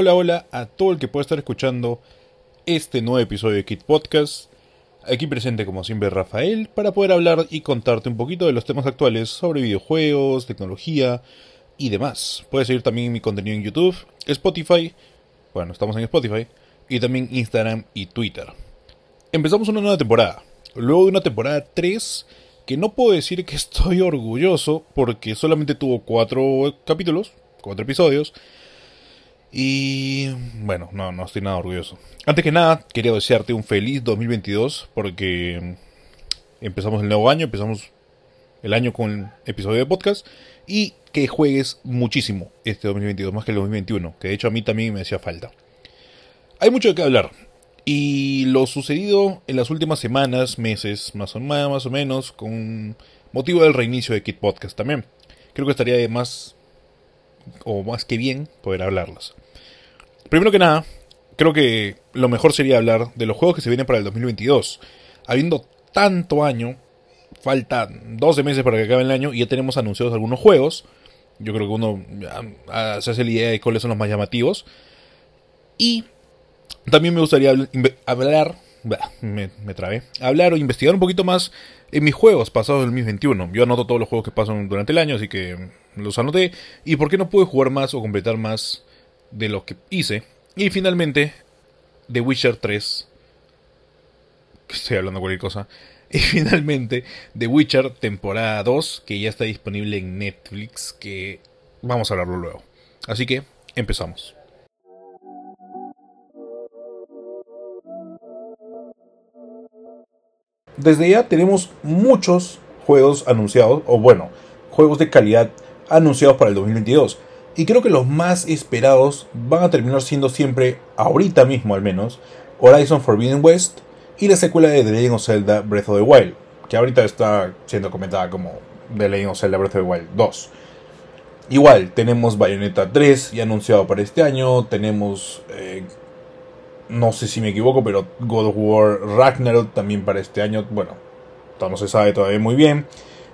Hola, hola a todo el que pueda estar escuchando este nuevo episodio de Kit Podcast. Aquí presente como siempre Rafael para poder hablar y contarte un poquito de los temas actuales sobre videojuegos, tecnología y demás. Puedes seguir también mi contenido en YouTube, Spotify, bueno, estamos en Spotify, y también Instagram y Twitter. Empezamos una nueva temporada. Luego de una temporada 3 que no puedo decir que estoy orgulloso porque solamente tuvo 4 capítulos, 4 episodios. Y bueno, no, no estoy nada orgulloso. Antes que nada, quería desearte un feliz 2022 porque empezamos el nuevo año, empezamos el año con el episodio de podcast y que juegues muchísimo este 2022, más que el 2021, que de hecho a mí también me hacía falta. Hay mucho de qué hablar y lo sucedido en las últimas semanas, meses, más o, más o menos, con motivo del reinicio de Kit Podcast también. Creo que estaría de más o más que bien poder hablarlas. Primero que nada, creo que lo mejor sería hablar de los juegos que se vienen para el 2022. Habiendo tanto año, faltan 12 meses para que acabe el año y ya tenemos anunciados algunos juegos. Yo creo que uno se hace la idea de cuáles son los más llamativos. Y también me gustaría hablar, me, me trabé, hablar o investigar un poquito más en mis juegos pasados del 2021. Yo anoto todos los juegos que pasan durante el año, así que los anoté. ¿Y por qué no pude jugar más o completar más de lo que hice? Y finalmente, The Witcher 3. Estoy hablando cualquier cosa. Y finalmente, The Witcher temporada 2, que ya está disponible en Netflix, que vamos a hablarlo luego. Así que, empezamos. Desde ya tenemos muchos juegos anunciados, o bueno, juegos de calidad anunciados para el 2022. Y creo que los más esperados van a terminar siendo siempre, ahorita mismo al menos, Horizon Forbidden West y la secuela de The Legend of Zelda Breath of the Wild, que ahorita está siendo comentada como The Legend of Zelda Breath of the Wild 2. Igual, tenemos Bayonetta 3 ya anunciado para este año, tenemos, eh, no sé si me equivoco, pero God of War Ragnarok también para este año, bueno, no se sabe todavía muy bien.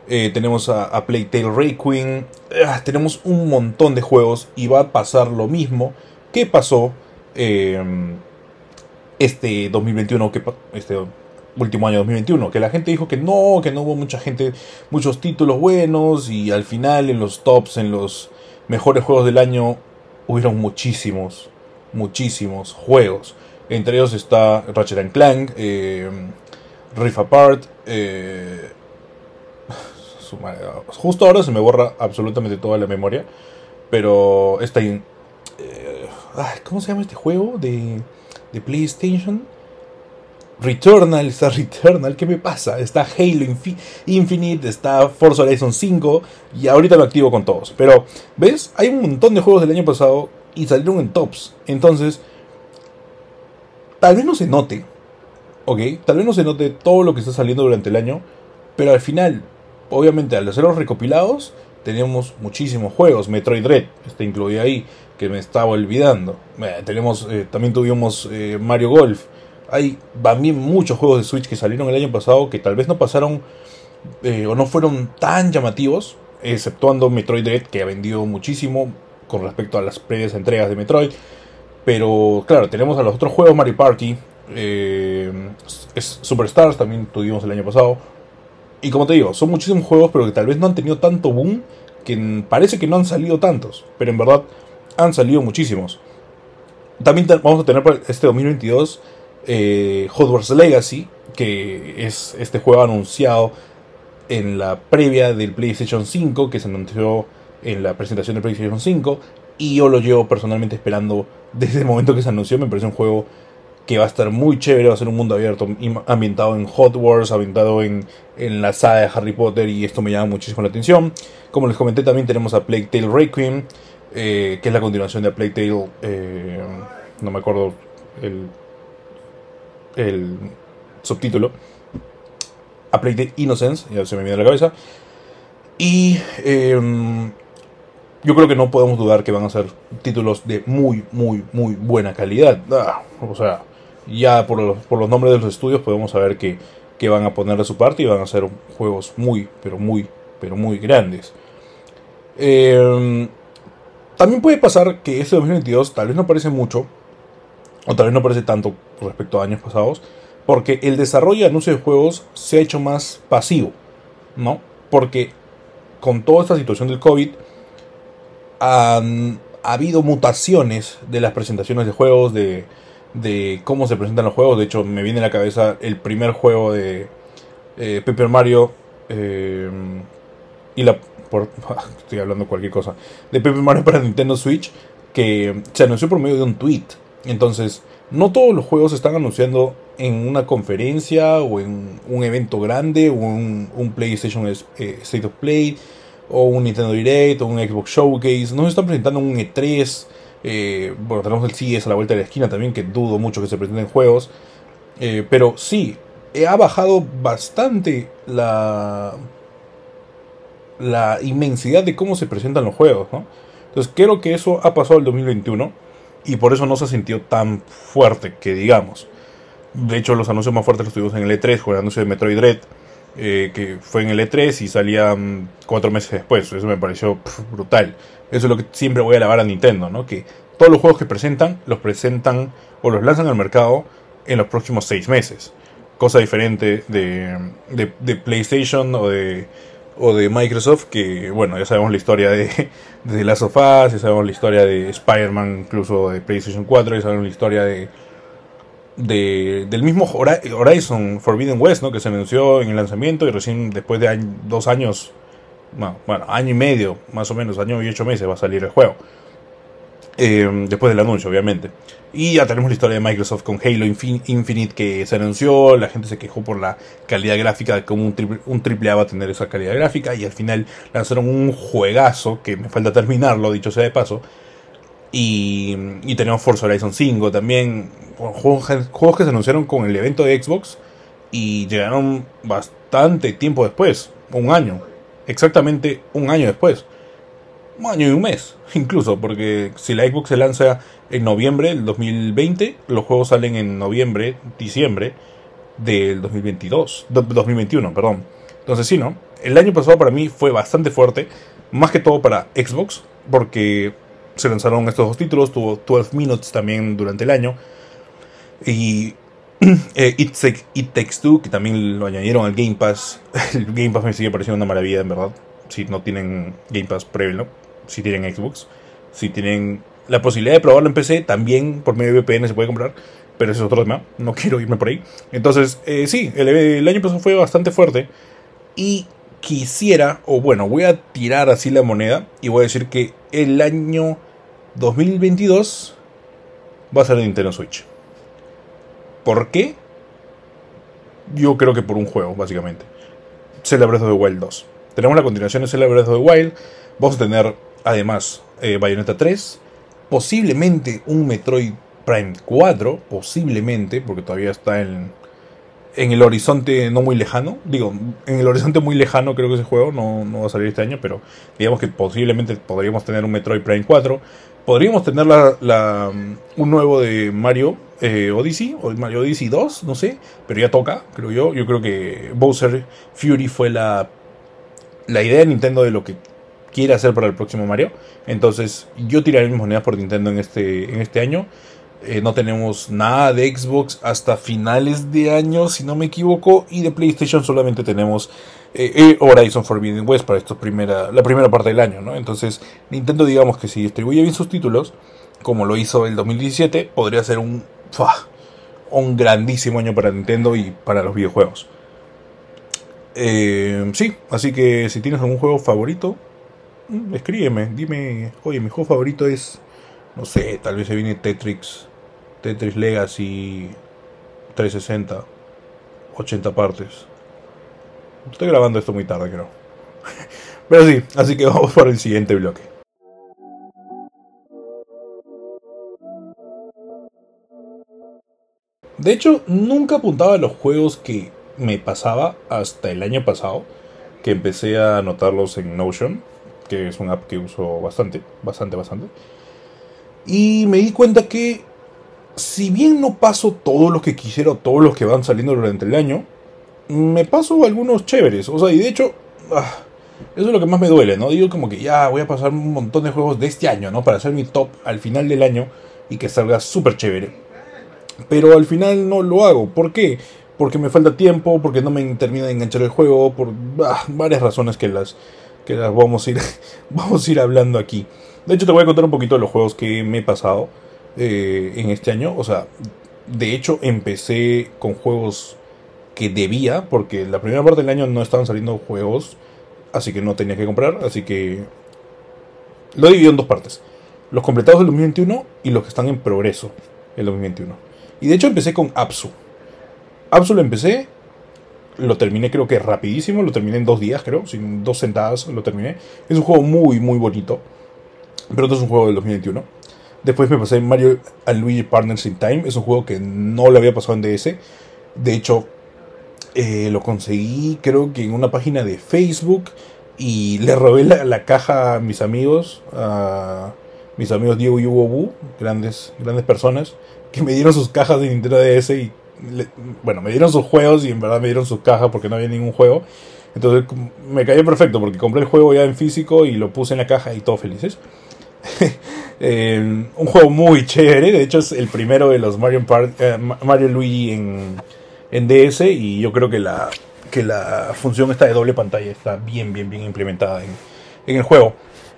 Eh, tenemos a, a Playtale Requiem. Ah, tenemos un montón de juegos y va a pasar lo mismo que pasó em, este 2021, que, este último año 2021, que la gente dijo que no, que no hubo mucha gente, muchos títulos buenos y al final en los tops, en los mejores juegos del año, hubieron muchísimos, muchísimos juegos. Entre ellos está Ratchet Clank, eh, Rift Apart, eh, Justo ahora se me borra absolutamente toda la memoria. Pero está. Eh, ¿Cómo se llama este juego? De, de PlayStation. Returnal, está Returnal, ¿qué me pasa? Está Halo Infinite, está Forza Horizon 5 y ahorita lo activo con todos. Pero, ¿ves? Hay un montón de juegos del año pasado y salieron en tops. Entonces, tal vez no se note, ¿ok? Tal vez no se note todo lo que está saliendo durante el año, pero al final obviamente al hacer los recopilados tenemos muchísimos juegos. Metroid Dread está incluido ahí, que me estaba olvidando. tenemos, eh, también tuvimos eh, Mario Golf. Hay también muchos juegos de Switch que salieron el año pasado que tal vez no pasaron eh, o no fueron tan llamativos, exceptuando Metroid Dread, que ha vendido muchísimo con respecto a las previas entregas de Metroid. Pero claro, tenemos a los otros juegos Mario Party, Superstars también tuvimos el año pasado. Y como te digo, son muchísimos juegos, pero que tal vez no han tenido tanto boom, que parece que no han salido tantos, pero en verdad han salido muchísimos. También vamos a tener para este 2022 eh, Hogwarts Legacy, que es este juego anunciado en la previa del PlayStation 5, que se anunció en la presentación del PlayStation 5, y yo lo llevo personalmente esperando desde el momento que se anunció, me parece un juego que va a estar muy chévere, va a ser un mundo abierto, ambientado en Hot Wars, ambientado en, en la saga de Harry Potter y esto me llama muchísimo la atención. Como les comenté también tenemos a Plague Tale Requiem, eh, que es la continuación de Plague Tale, eh, no me acuerdo el, el subtítulo, a Plague Tale Innocence, ya se me viene a la cabeza. Y em, yo creo que no podemos dudar que van a ser títulos de muy, muy, muy buena calidad. Ah, o sea, ya por los, por los nombres de los estudios podemos saber que, que van a poner de su parte y van a ser juegos muy, pero muy, pero muy grandes. Em, también puede pasar que este 2022 tal vez no parece mucho, o tal vez no parece tanto respecto a años pasados, porque el desarrollo de anuncios de juegos se ha hecho más pasivo, ¿no? Porque con toda esta situación del COVID, han ha habido mutaciones de las presentaciones de juegos, de, de cómo se presentan los juegos. De hecho, me viene a la cabeza el primer juego de eh, Paper Mario eh, y la... estoy hablando cualquier cosa. De Paper Mario para Nintendo Switch que se anunció por medio de un tweet. Entonces, no todos los juegos se están anunciando en una conferencia o en un evento grande o un, un PlayStation eh, State of Play o un Nintendo Direct o un Xbox Showcase. No se están presentando un E3. Eh, bueno, tenemos el CES a la vuelta de la esquina también, que dudo mucho que se presenten juegos. Eh, pero sí, ha bajado bastante la, la inmensidad de cómo se presentan los juegos. Entonces creo que eso ha pasado el 2021 y por eso no se ha sentido tan fuerte que digamos. De hecho, los anuncios más fuertes los tuvimos en el E3 con el anuncio de Metroid Dread eh, que fue en el E3 y salía cuatro meses después. Eso me pareció brutal. Eso es lo que siempre voy a alabar a Nintendo, ¿no? Que todos los juegos que presentan, los presentan o los lanzan al mercado en los próximos seis meses. Cosa diferente de, de, PlayStation o de, o de Microsoft, que bueno, ya sabemos la historia de, de Last of Us, ya sabemos la historia de Spider-Man, incluso de PlayStation 4, ya sabemos la historia de de, del mismo Horizon Forbidden West, ¿no? Que se anunció en el lanzamiento y recién después de dos años, bueno, año y medio, más o menos, año y ocho meses va a salir el juego. Eh, después del anuncio, obviamente. Y ya tenemos la historia de Microsoft con Halo Infinite que se anunció, la gente se quejó por la calidad gráfica, de cómo un triple, un triple A va a tener esa calidad gráfica, y al final lanzaron un juegazo, que me falta terminarlo, dicho sea de paso, y, y tenemos Forza Horizon 5 también. Juegos, juegos, que se anunciaron con el evento de Xbox y llegaron bastante tiempo después. Un año. Exactamente un año después. Un año y un mes, incluso, porque si la Xbox se lanza en noviembre del 2020, los juegos salen en noviembre, diciembre del 2022, 2021, perdón. Entonces sí, ¿no? El año pasado para mí fue bastante fuerte, más que todo para Xbox, porque se lanzaron estos dos títulos, tuvo 12 Minutes también durante el año. Y eh, It, Takes Two, que también lo añadieron al Game Pass. El Game Pass me sigue pareciendo una maravilla, en verdad. Si no tienen Game Pass, ¿no? Si tienen Xbox. Si tienen la posibilidad de probarlo en PC, también por medio de VPN se puede comprar. Pero eso es otro tema. No quiero irme por ahí. Entonces, eh, sí, el, el año pasado fue bastante fuerte. Y quisiera, o bueno, voy a tirar así la moneda y voy a decir que el año 2022 va a ser de Nintendo Switch. ¿Por qué? Yo creo que por un juego, básicamente. Zelda Breath of the Wild 2. Tenemos la continuación de Zelda Breath of the Wild. Vamos a tener, además, eh, Bayonetta 3. Posiblemente un Metroid Prime 4. Posiblemente, porque todavía está en, en el horizonte no muy lejano. Digo, en el horizonte muy lejano creo que ese juego no, no va a salir este año, pero digamos que posiblemente podríamos tener un Metroid Prime 4. Podríamos tener la, un nuevo de Mario eh, Odyssey, o Mario Odyssey 2, no sé, pero ya toca, creo yo. Yo creo que Bowser Fury fue la, la idea de Nintendo de lo que quiere hacer para el próximo Mario. Entonces yo tiraré mis monedas por Nintendo en este, en este año. Eh, no tenemos nada de Xbox hasta finales de año, si no me equivoco. Y de PlayStation solamente tenemos eh, eh, Horizon Forbidden West para esto primera, la primera parte del año. ¿no? Entonces, Nintendo, digamos que si distribuye bien sus títulos, como lo hizo el 2017, podría ser un, un grandísimo año para Nintendo y para los videojuegos. sí, así que si tienes algún juego favorito, mm, escríbeme, dime, oye, mi juego favorito es, no sé, tal vez se viene Tetris Tetris Legacy 360, 80 partes. Estoy grabando esto muy tarde, creo. Pero sí, así que vamos para el siguiente bloque. De hecho, nunca apuntaba a los juegos que me pasaba hasta el año pasado, que empecé a anotarlos en Notion, que es una app que uso bastante, bastante, bastante. Y me di cuenta que si bien no paso todos los que quisiera, todos los que van saliendo durante el año, me paso algunos chéveres. O sea, y de hecho, ah, Eso es lo que más me duele, ¿no? Digo como que ya voy a pasar un montón de juegos de este año, ¿no? Para hacer mi top al final del año y que salga súper chévere. Pero al final no lo hago. ¿Por qué? Porque me falta tiempo, porque no me termina de enganchar el juego, por ah, varias razones que las, que las vamos, a ir, vamos a ir hablando aquí. De hecho, te voy a contar un poquito de los juegos que me he pasado eh, en este año. O sea, de hecho, empecé con juegos que debía, porque la primera parte del año no estaban saliendo juegos, así que no tenía que comprar, así que lo he dividido en dos partes. Los completados del 2021 y los que están en progreso el 2021. Y de hecho empecé con Apsu. Apsu lo empecé, lo terminé creo que rapidísimo, lo terminé en dos días creo, sin dos sentadas lo terminé. Es un juego muy muy bonito, pero no es un juego del 2021. Después me pasé Mario and Luigi Partners in Time, es un juego que no lo había pasado en DS. De hecho, eh, lo conseguí creo que en una página de Facebook y le robé la, caja a mis amigos, a mis amigos Diego y Hugo Bu, grandes, grandes personas, que me dieron sus cajas de Nintendo DS y, bueno, me dieron sus juegos y en verdad me dieron su caja porque no había ningún juego. Entonces me cayó perfecto porque compré el juego ya en físico y lo puse en la caja y todos felices. Eh, un juego muy chévere, de hecho es el primero de los Mario, eh, Mario Luigi en en DS y yo creo que la, que la función esta de doble pantalla está bien, bien, bien implementada en, el juego.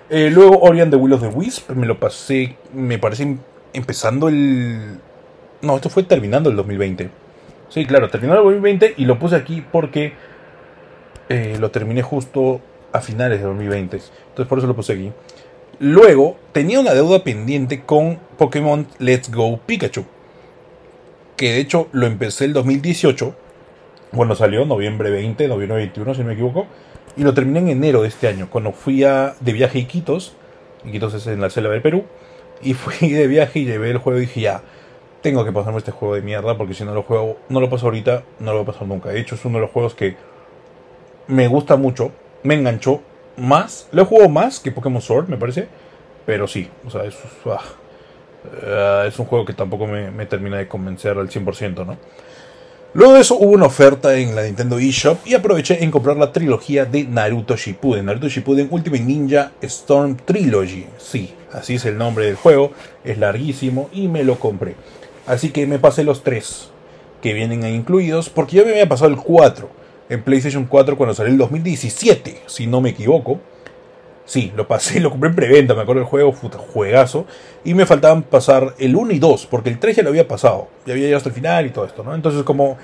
Eh, luego Orion the Will of the Wisp, me lo pasé, me parece empezando el... No, esto fue terminando el 2020. Sí, claro, terminó el 2020 y lo puse aquí porque eh, lo terminé justo a finales de 2020. Entonces por eso lo puse aquí. Luego tenía una deuda pendiente con Pokémon Let's Go Pikachu que de hecho lo empecé el 2018, bueno salió noviembre 20, noviembre 21 si no me equivoco, y lo terminé en enero de este año, cuando fui a, de viaje a Iquitos, Iquitos es en la selva del Perú, y fui de viaje y llevé el juego y dije ya, tengo que pasarme este juego de mierda, porque si no lo juego, no lo paso ahorita, no lo voy a pasar nunca. De hecho es uno de los juegos que me gusta mucho, me enganchó más, lo he jugado más que Pokémon Sword, me parece, pero sí, o sea, es... Ah, eh, es un juego que tampoco me, termina de convencer al 100%, ¿no? Luego de eso hubo una oferta en la Nintendo eShop y aproveché en comprar la trilogía de Naruto Shippuden. Naruto Shippuden Ultimate Ninja Storm Trilogy. Sí, así es el nombre del juego. Es larguísimo y me lo compré. Así que me pasé los tres que vienen incluidos porque yo me había pasado el 4 en PlayStation 4 cuando salió el 2017, si no me equivoco. Sí, lo pasé, lo compré en preventa, me acuerdo del juego, puta, juegazo. Y me faltaban pasar el 1 y 2, porque el 3 ya lo había pasado. Ya había llegado hasta el final y todo esto, ¿no? Entonces, como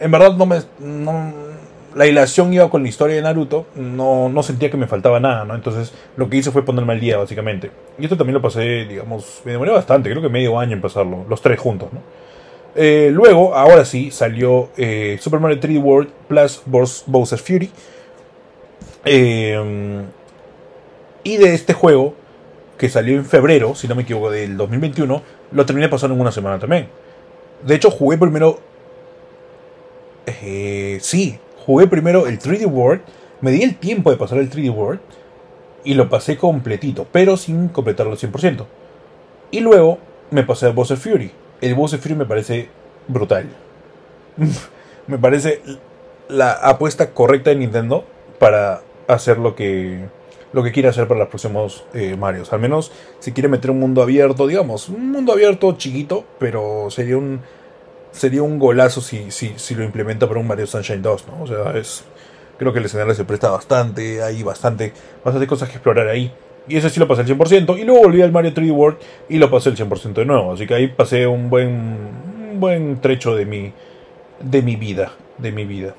en verdad no me. la ilación iba con la historia de Naruto, no, no sentía que me faltaba nada, ¿no? Entonces, lo que hice fue ponerme al día, básicamente. Y esto también lo pasé, digamos, me demoré bastante, creo que medio año en pasarlo, los tres juntos, ¿no? Eh, luego, ahora sí, salió eh, Super Mario 3D World plus Bowser's Fury. Eh y de este juego, que salió en febrero, si no me equivoco, del 2021, lo terminé pasando en una semana también. De hecho, jugué primero. Sí, jugué primero el 3D World. Me di el tiempo de pasar el 3D World. Y lo pasé completito, pero sin completarlo al 100%. Y luego me pasé a Bowser Fury. El Bowser Fury me parece brutal. me parece la apuesta correcta de Nintendo para hacer lo que lo que quiere hacer para los próximos eh, Marios. Al menos si quiere meter un mundo abierto, digamos, un mundo abierto chiquito, pero sería un sería un golazo si, si, si lo implementa para un Mario Sunshine 2, ¿no? O sea, es creo que el escenario se presta bastante, hay bastante, bastante cosas que explorar ahí. Y ese sí lo pasé al 100%. Y luego volví al Mario 3D World y lo pasé al 100% de nuevo. Así que ahí pasé un buen, un buen trecho de mi, de mi vida. De mi vida.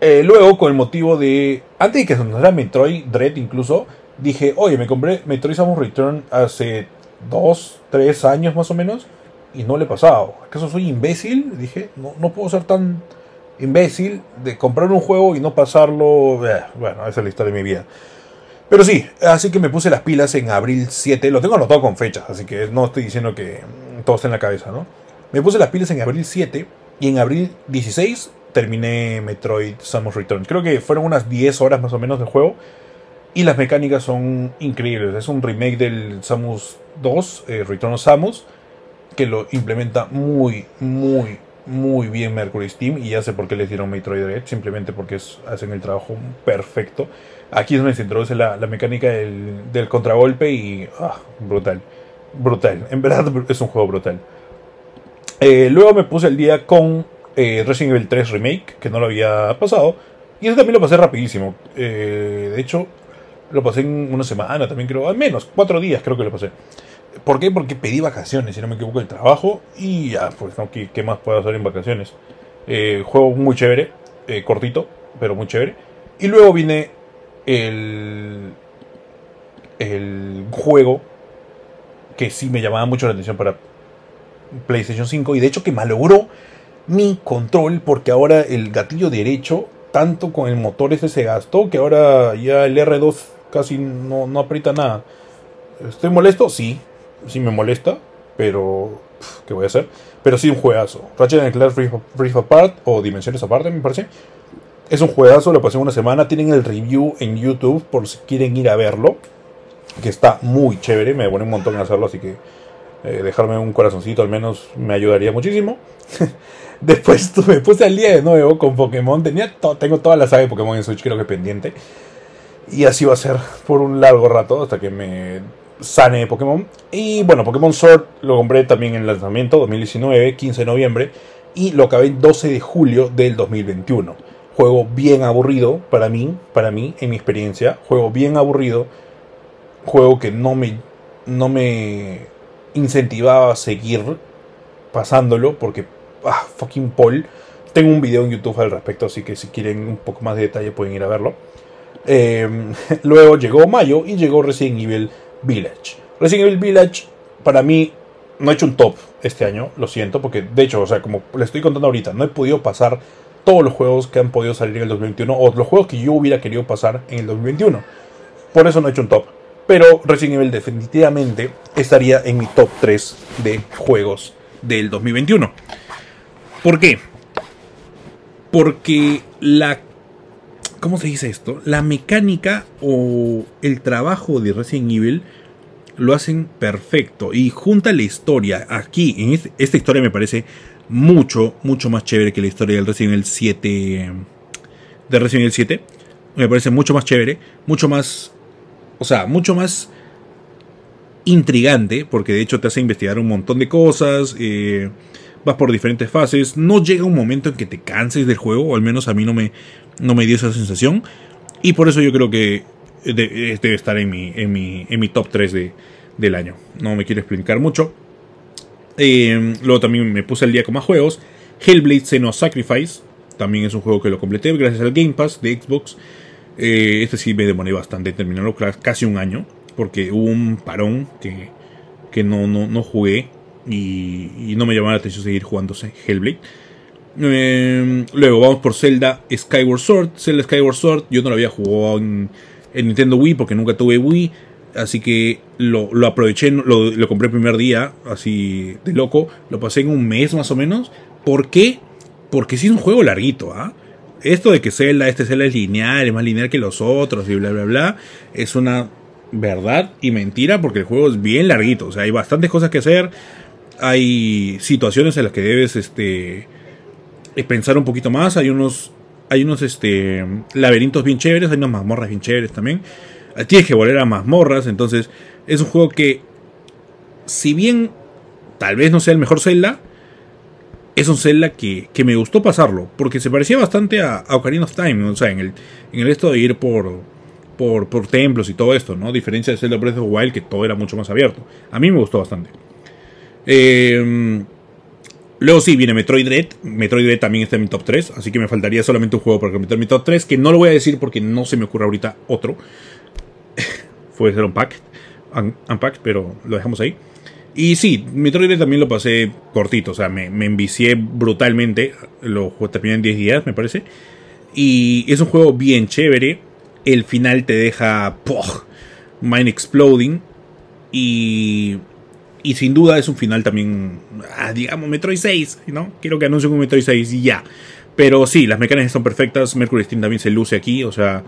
Eh, luego, con el motivo de. Antes de que sonara Metroid Dread, incluso, dije: Oye, me compré Metroid Samus Return hace dos, tres años más o menos, y no le he pasado. ¿Acaso soy imbécil? Dije: No, no puedo ser tan imbécil de comprar un juego y no pasarlo. Eh, bueno, esa es la historia de mi vida. Pero sí, así que me puse las pilas en abril 7. Lo tengo anotado con fechas, así que no estoy diciendo que todo está en la cabeza, ¿no? Me puse las pilas en abril 7 y en abril 16 terminé Metroid Samus Return. Creo que fueron unas 10 horas más o menos de juego. Y las mecánicas son increíbles. Es un remake del Samus 2, eh, Return of Samus, que lo implementa muy, muy, muy bien Mercury Steam y ya sé por qué les dieron Metroid Dread, simplemente porque hacen el trabajo perfecto. Aquí es donde se introduce la, mecánica del, contragolpe y ah, brutal, brutal, en verdad es un juego brutal. Eh, luego me puse el día con eh, Resident Evil 3 Remake, que no lo había pasado, y ese también lo pasé rapidísimo. Eh, de hecho, lo pasé en una semana también creo, al menos, cuatro días creo que lo pasé. ¿Por qué? Porque pedí vacaciones, si no me equivoco, el trabajo. Y ya, pues, no, ¿qué, más puedo hacer en vacaciones? Eh, juego muy chévere, cortito, pero muy chévere. Y luego viene el, el juego que sí me llamaba mucho la atención para PlayStation 5. Y de hecho que malogró mi control porque ahora el gatillo derecho, tanto con el motor ese se gastó que ahora ya el R2 casi no, no aprieta nada. ¿Estoy molesto? Sí, sí me molesta, pero ¿qué voy a hacer? Pero sí un juegazo. Ratchet Clank Rift Apart o Dimensiones Aparte, me parece. Es un juegazo, lo pasé una semana. Tienen el review en YouTube por si quieren ir a verlo. Que está muy chévere. Me pone un montón en hacerlo, así que eh, dejarme un corazoncito al menos me ayudaría muchísimo. Después me puse al día de nuevo con Pokémon. Tenía tengo toda la saga de Pokémon en Switch, creo que pendiente. Y así va a ser por un largo rato hasta que me sane Pokémon. Y bueno, Pokémon Sword lo compré también en lanzamiento 2019, 15 de noviembre. Y lo acabé el 12 de julio del 2021. Juego bien aburrido para mí, para mí, en mi experiencia. Juego bien aburrido. Juego que no me, no me incentivaba a seguir pasándolo porque, ah, fucking Paul. Tengo un video en YouTube al respecto, así que si quieren un poco más de detalle pueden ir a verlo. Eh, luego llegó mayo y llegó Resident Evil Village. Resident Evil Village, para mí, no he hecho un top este año, lo siento, porque de hecho, o sea, como le estoy contando ahorita, no he podido pasar todos los juegos que han podido salir en el 2021 o los juegos que yo hubiera querido pasar en el 2021. Por eso no he hecho un top. Pero Resident Evil definitivamente estaría en mi top 3 de juegos del 2021. ¿Por qué? Porque la ¿Cómo se dice esto? La mecánica o el trabajo de Resident Evil lo hacen perfecto y junta la historia. Aquí, en esta historia me parece mucho, mucho más chévere que la historia del Resident Evil 7. De Resident Evil 7. Me parece mucho más chévere, mucho más. O sea, mucho más intrigante, porque de hecho te hace investigar un montón de cosas. Eh, vas por diferentes fases. No llega un momento en que te canses del juego, o al menos a mí no me, no me dio esa sensación. Y por eso yo creo que debe estar en mi, en mi, en mi top 3 de, del año. No me quiero explicar mucho. Eh, luego también me puse al día con más juegos. Hellblade Senua Sacrifice. También es un juego que lo completé gracias al Game Pass de Xbox. Eh, este sí me demoré bastante en terminarlo, casi un año. Porque hubo un parón que, que no, no, no jugué. Y, y, no me llamaba la atención seguir jugándose Hellblade. Em, luego vamos por Zelda Skyward Sword. Zelda Skyward Sword yo no lo había jugado en, Nintendo Wii porque nunca tuve Wii. Así que lo, aproveché, lo, compré el primer día, así de loco. Lo pasé en un mes más o menos. ¿Por qué? Porque sí es un juego larguito, ¿ah? Esto de que Zelda, este Zelda es lineal, es más lineal que los otros y bla, bla, bla, es una verdad y mentira porque el juego es bien larguito. O sea, hay bastantes cosas que hacer. Hay situaciones en las que debes, este pensar un poquito más. Hay unos, hay unos este, laberintos bien chéveres, hay unas mazmorras bien chéveres también. Tienes que volver a mazmorras, entonces es un juego que, si bien tal vez no sea el mejor Zelda, es un Zelda que, que me gustó pasarlo, porque se parecía bastante a, Ocarina of Time, o sea, en el, en el esto de ir por, por, por templos y todo esto, ¿no? Diferencia de Zelda Breath of the Wild, que todo era mucho más abierto. A mí me gustó bastante. Eh, Luego sí, viene Metroid Dread. Metroid Dread también está en mi top 3. Así que me faltaría solamente un juego para completar mi top 3. Que no lo voy a decir porque no se me ocurre ahorita otro. Puede ser Unpacked, Unpacked, pero lo dejamos ahí. Y sí, Metroid también lo pasé cortito. O sea, me, me envicié brutalmente. Lo terminé en 10 días, me parece. Y es un juego bien chévere. El final te deja. Mind exploding. Y y sin duda es un final también, ah, digamos, Metroid 6, ¿no? Quiero que anuncien un Metroid 6 y ya. Pero sí, las mecánicas están perfectas. Mercury Steam también se luce aquí. O sea,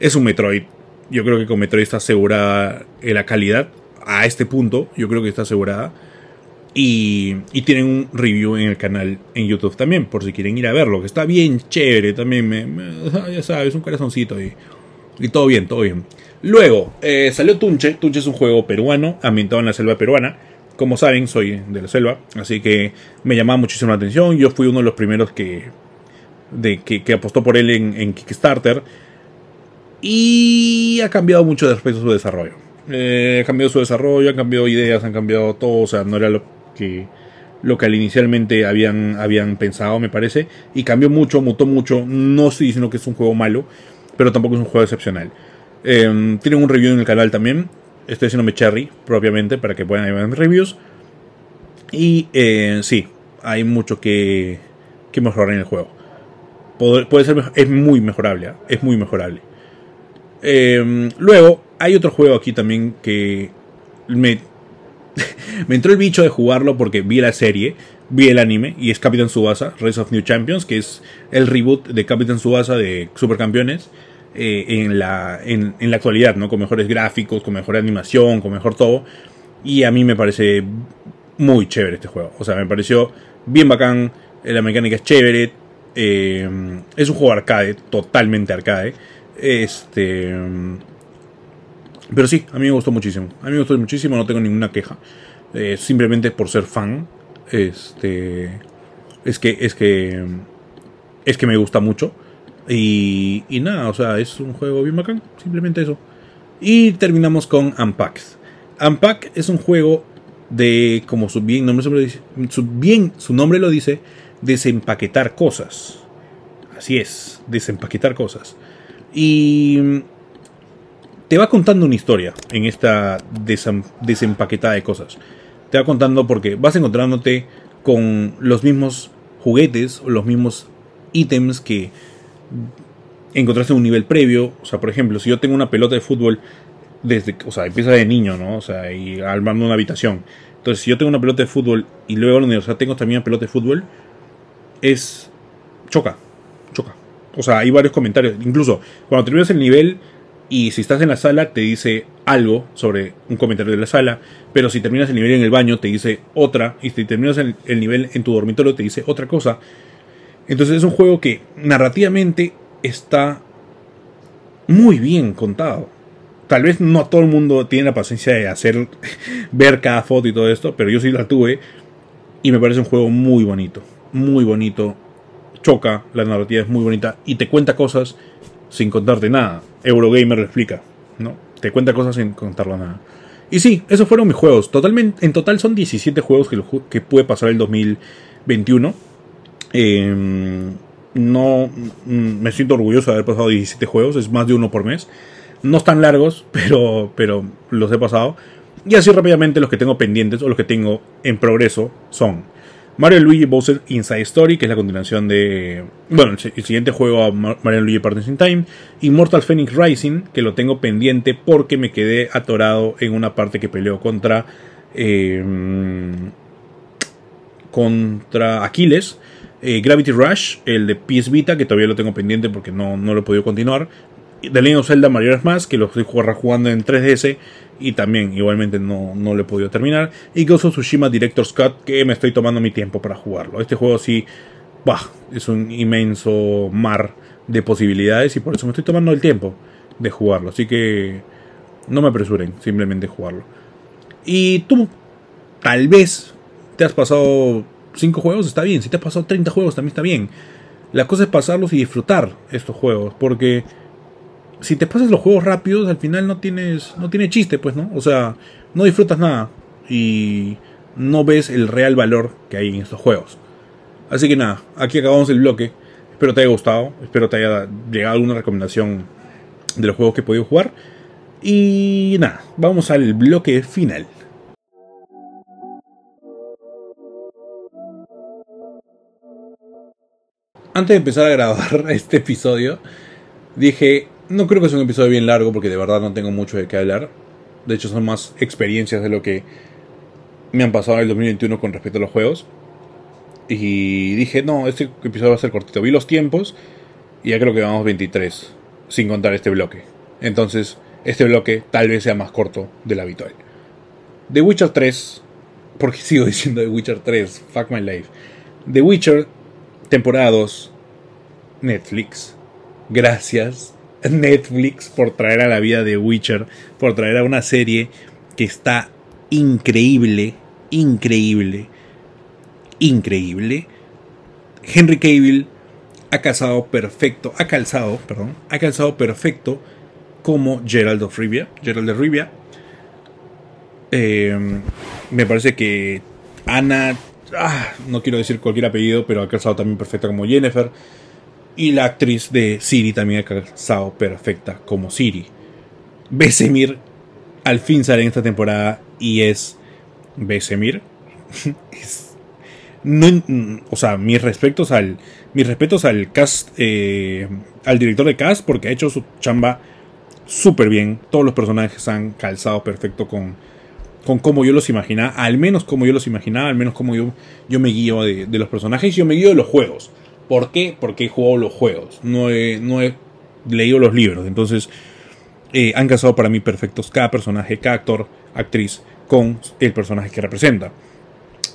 es un Metroid. Yo creo que con Metroid está asegurada la calidad. A este punto, yo creo que está asegurada. Y, y, tienen un review en el canal en YouTube también, por si quieren ir a verlo, que está bien chévere también. Me, ya sabes, un corazoncito y, y todo bien, todo bien. Luego eh, salió Tunche. Tunche es un juego peruano, ambientado en la selva peruana. Como saben, soy de la selva, así que me llamaba muchísimo la atención. Yo fui uno de los primeros que, de, que, apostó por él en, Kickstarter. Y ha cambiado mucho respecto a su desarrollo. Eh, ha cambiado su desarrollo, han cambiado ideas, han cambiado todo. O sea, no era lo que, lo que inicialmente habían, habían pensado, me parece. Y cambió mucho, mutó mucho. No estoy diciendo que es un juego malo, pero tampoco es un juego excepcional. Eh, tienen un review en el canal también. Estoy haciéndome cherry propiamente para que puedan ver reviews. Y eh, sí, hay mucho que, que mejorar en el juego. Puede, ser, es muy mejorable, ¿ah? es muy mejorable. Em, luego, hay otro juego aquí también que me, me entró el bicho de jugarlo porque vi la serie, vi el anime y es Captain Subasa, Race of New Champions, que es el reboot de Captain Subasa de Supercampeones. Eh, en, la, en, la actualidad, ¿no? Con mejores gráficos, con mejor animación, con mejor todo. Y a mí me parece muy chévere este juego. O sea, me pareció bien bacán. Eh, la mecánica es chévere. Eh, es un juego arcade, totalmente arcade. Este. Pero sí, a mí me gustó muchísimo. A mí me gustó muchísimo, no tengo ninguna queja. simplemente por ser fan. Este. Es que. Es que. Es que me gusta mucho. Y, nada, o sea, es un juego bien bacán, simplemente eso. Y terminamos con Unpacked. Unpack es un juego de, como su bien nombre, su, bien, su nombre lo dice, desempaquetar cosas. Así es, desempaquetar cosas. Y te va contando una historia en esta desempaquetada de cosas. Te va contando porque vas encontrándote con los mismos juguetes o los mismos ítems que encontraste un nivel previo. O sea, por ejemplo, si yo tengo una pelota de fútbol desde, o sea, empieza de niño, ¿no? O sea, y armando una habitación. Entonces, si yo tengo una pelota de fútbol y luego en la universidad tengo también una pelota de fútbol, es choca, choca. O sea, hay varios comentarios. Incluso cuando terminas el nivel y si estás en la sala te dice algo sobre un comentario de la sala, pero si terminas el nivel en el baño te dice otra, y si terminas el, el nivel en tu dormitorio te dice otra cosa. Entonces es un juego que narrativamente está muy bien contado. Tal vez no todo el mundo tiene la paciencia de hacer ver cada foto y todo esto, pero yo sí la tuve y me parece un juego muy bonito, muy bonito. Choca, la narrativa es muy bonita y te cuenta cosas sin contarte nada. Eurogamer lo explica, ¿no? Te cuenta cosas sin contarlo nada. Y sí, esos fueron mis juegos. Totalmente, en total son 17 juegos que, que pude pasar el 2021 Em, no mm, me siento orgulloso de haber pasado 17 juegos, es más de uno por mes. No están largos, pero, pero los he pasado. Y así rápidamente los que tengo pendientes o los que tengo en progreso son Mario Luigi Bowser Inside Story, que es la continuación de. Bueno, el, siguiente juego a Mario Luigi Partners in Time. Immortal Phoenix Rising, que lo tengo pendiente porque me quedé atorado en una parte que peleó contra. Em, contra Aquiles. Eh, Gravity Rush, el de PS Vita, que todavía lo tengo pendiente porque no, no lo he podido continuar. The Legend of Zelda Majora's más que lo estoy jugando en 3DS y también igualmente no, no lo he podido terminar. Y Ghost of Tsushima Director's Cut, que me estoy tomando mi tiempo para jugarlo. Este juego sí, bah, es un inmenso mar de posibilidades y por eso me estoy tomando el tiempo de jugarlo. Así que no me apresuren, simplemente jugarlo. Y tú, tal vez te has pasado 5 juegos está bien, si te has pasado 30 juegos también está bien. La cosa es pasarlos y disfrutar estos juegos, porque si te pasas los juegos rápidos, al final no tienes no tiene chiste, pues, ¿no? O sea, no disfrutas nada y no ves el real valor que hay en estos juegos. Así que nada, aquí acabamos el bloque. Espero te haya gustado, espero te haya llegado alguna recomendación de los juegos que he podido jugar. Y nada, vamos al bloque final. antes de empezar a grabar este episodio, dije, no creo que sea un episodio bien largo porque de verdad no tengo mucho de qué hablar. De hecho, son más experiencias de lo que me han pasado en el 2021 con respecto a los juegos. Y dije, no, este episodio va a ser cortito. Vi los tiempos y ya creo que vamos 23, sin contar este bloque. Entonces, este bloque tal vez sea más corto del habitual. The Witcher 3 porque sigo diciendo The Witcher 3, fuck my life. The Witcher, temporada 2, Netflix. Gracias Netflix por traer a la vida de Witcher, por traer a una serie que está increíble, increíble, increíble. Henry Cavill ha calzado perfecto, ha calzado, perdón, ha calzado perfecto como Gerald of Rivia, Gerald de Rivia. Em, me parece que Ana, ah, no quiero decir cualquier apellido, pero ha calzado también perfecto como Jennifer. Y la actriz de Siri también ha calzado perfecta como Siri. Besemir al fin sale en esta temporada y es Besemir. no, o sea, mis respetos al, mis respetos al cast, eh, al director de cast, porque ha hecho su chamba súper bien. Todos los personajes han calzado perfecto con, con yo los imaginaba, al menos como yo los imaginaba, al menos como yo, yo me guío de, de los personajes y yo me guío de los juegos. ¿Por qué? Porque he jugado los juegos, no he, no he leído los libros. Entonces, eh, han casado para mí perfectos cada personaje, cada actor, actriz, con el personaje que representa.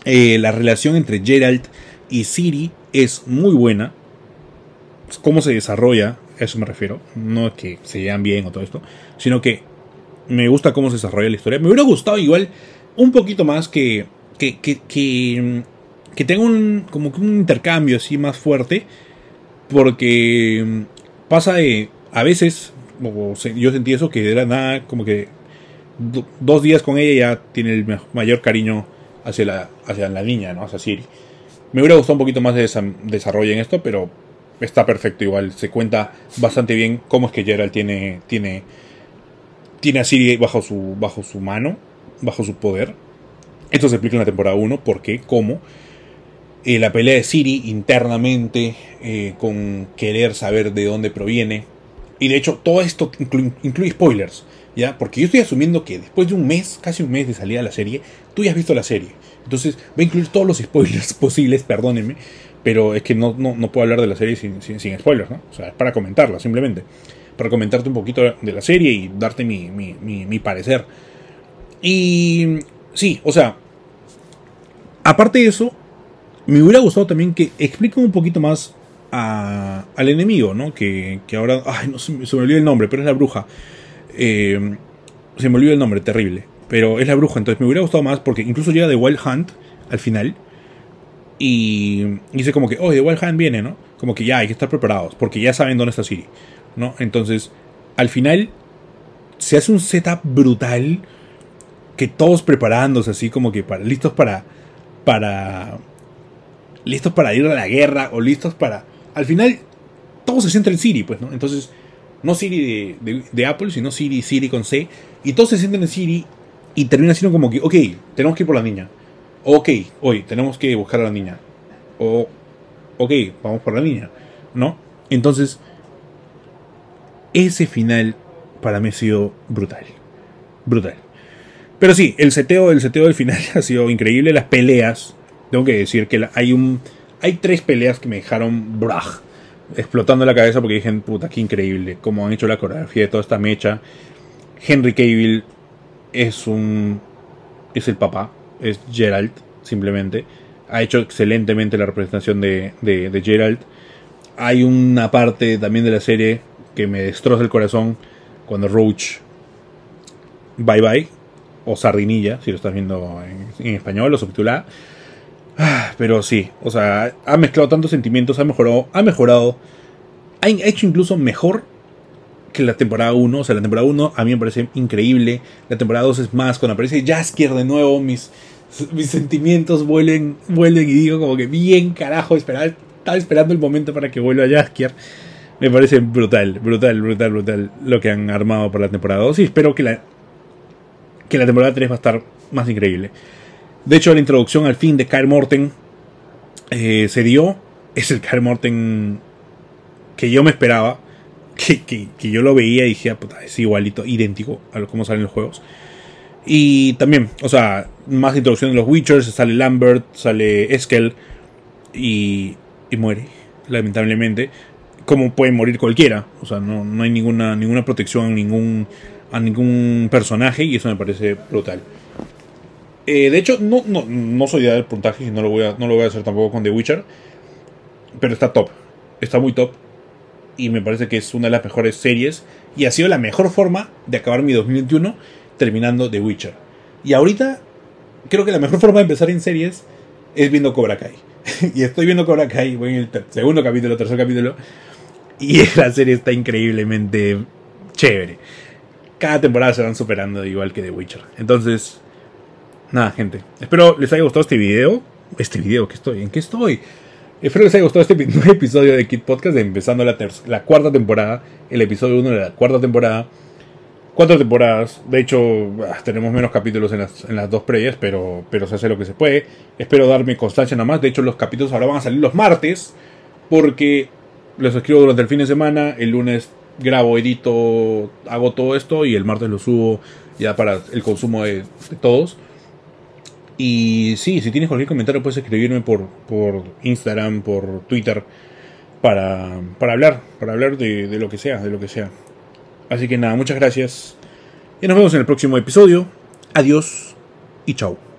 Eh, la relación entre Geralt y Siri es muy buena. Cómo se desarrolla, a eso me refiero. No es que se llevan bien o todo esto, sino que me gusta cómo se desarrolla la historia. Me hubiera gustado igual un poquito más que, que, que que tenga un, como que un intercambio así más fuerte, porque mm, pasa de, a veces, yo sentí eso, que era nada, como que dos días con ella ya tiene el mayor cariño hacia la, hacia la niña, ¿no? Hacia Siri. Me hubiera gustado un poquito más de desarrollo en esto, pero está perfecto igual. Se cuenta bastante bien cómo es que Gerald tiene, tiene, tiene a Siri bajo su, bajo su mano, bajo su poder. Esto se explica en la temporada 1, por qué, cómo. Eh, la pelea de Siri internamente, eh, con querer saber de dónde proviene. Y de hecho, todo esto incluye spoilers, ¿ya? Porque yo estoy asumiendo que después de un mes, casi un mes de salida de la serie, tú ya has visto la serie. Entonces, va a incluir todos los spoilers posibles, perdónenme, pero es que no, no, puedo hablar de la serie sin, sin, spoilers, ¿no? O sea, es para comentarla, simplemente. Para comentarte un poquito de la serie y darte mi, mi, mi parecer. Y sí, o sea, aparte de eso, me hubiera gustado también que expliquen un poquito más al enemigo, ¿no? Que, ahora. Ay, no se, me olvidó el nombre, pero es la bruja. Eh, se me olvidó el nombre, terrible. Pero es la bruja, entonces me hubiera gustado más porque incluso llega de Wild Hunt al final. Y dice como que, oh, de Wild Hunt viene, ¿no? Como que ya hay que estar preparados porque ya saben dónde está Siri, ¿no? Entonces, al final se hace un setup brutal que todos preparándose así como que para, listos para para listos para ir a la guerra o listos para... Al final, todo se centra en Siri, pues, ¿no? Entonces, no Siri de, Apple, sino Siri, Siri con C. Y todos se centran en Siri y termina siendo como que, ok, tenemos que ir por la niña. Ok, hoy tenemos que buscar a la niña. O, ok, vamos por la niña. ¿No? Entonces, ese final para mí ha sido brutal. Brutal. Pero sí, el seteo, el seteo del final ha sido increíble. Las peleas tengo que decir que hay un hay tres peleas que me dejaron braj, explotando la cabeza porque dije, puta, qué increíble cómo han hecho la coreografía de toda esta mecha. Henry Cavill es un es el papá, es Gerald simplemente. Ha hecho excelentemente la representación de, de, de Gerald. Hay una parte también de la serie que me destroza el corazón cuando Roach bye bye o sardinilla si lo estás viendo en, en español o subtitulada pero sí, o sea, ha mezclado tantos sentimientos, ha mejorado, ha mejorado, ha hecho incluso mejor que la temporada 1. O sea, la temporada 1 a mí me parece increíble. La temporada 2 es más, cuando aparece Jaskier de nuevo, mis, mis sentimientos vuelen, vuelven y digo como que bien carajo, estaba esperando el momento para que vuelva Jaskier. Me parece brutal, brutal, brutal, brutal lo que han armado para la temporada 2 y espero que la, que la temporada 3 va a estar más increíble. De hecho, la introducción al fin de Kyle Morten eh, se dio. Es el Kyle Morten que yo me esperaba. Que, yo lo veía y dije, puta, es igualito, idéntico a lo como salen los juegos. Y también, o sea, más introducción de los Witchers. Sale Lambert, sale Eskel. Y, y muere, lamentablemente. Como puede morir cualquiera. O sea, no, no hay ninguna, ninguna protección ningún, a ningún personaje. Y eso me parece brutal. Eh, de hecho, no, no, no soy de dar puntaje y no lo, voy a, no lo voy a hacer tampoco con The Witcher. Pero está top. Está muy top. Y me parece que es una de las mejores series. Y ha sido la mejor forma de acabar mi 2021 terminando The Witcher. Y ahorita, creo que la mejor forma de empezar en series es viendo Cobra Kai. y estoy viendo Cobra Kai, voy en el segundo capítulo, tercer capítulo. Y la serie está increíblemente chévere. Cada temporada se van superando igual que The Witcher. Entonces, nada, gente. Espero les haya gustado este video. Este video que estoy, ¿en qué estoy? Espero les haya gustado este nuevo episodio de Kid Podcast, empezando la, la cuarta temporada, el episodio 1 de la cuarta temporada. Cuatro temporadas, de hecho ah, tenemos menos capítulos en las, en las dos previas, pero, pero se hace lo que se puede. Espero darme constancia nada más, de hecho los capítulos ahora van a salir los martes, porque los escribo durante el fin de semana, el lunes grabo, edito, hago todo esto y el martes lo subo ya para el consumo de, todos. Y sí, si tienes cualquier comentario puedes escribirme por, por Instagram, por Twitter, para, para hablar, para hablar de, de lo que sea, de lo que sea. Así que nada, muchas gracias. Y nos vemos en el próximo episodio. Adiós y chao.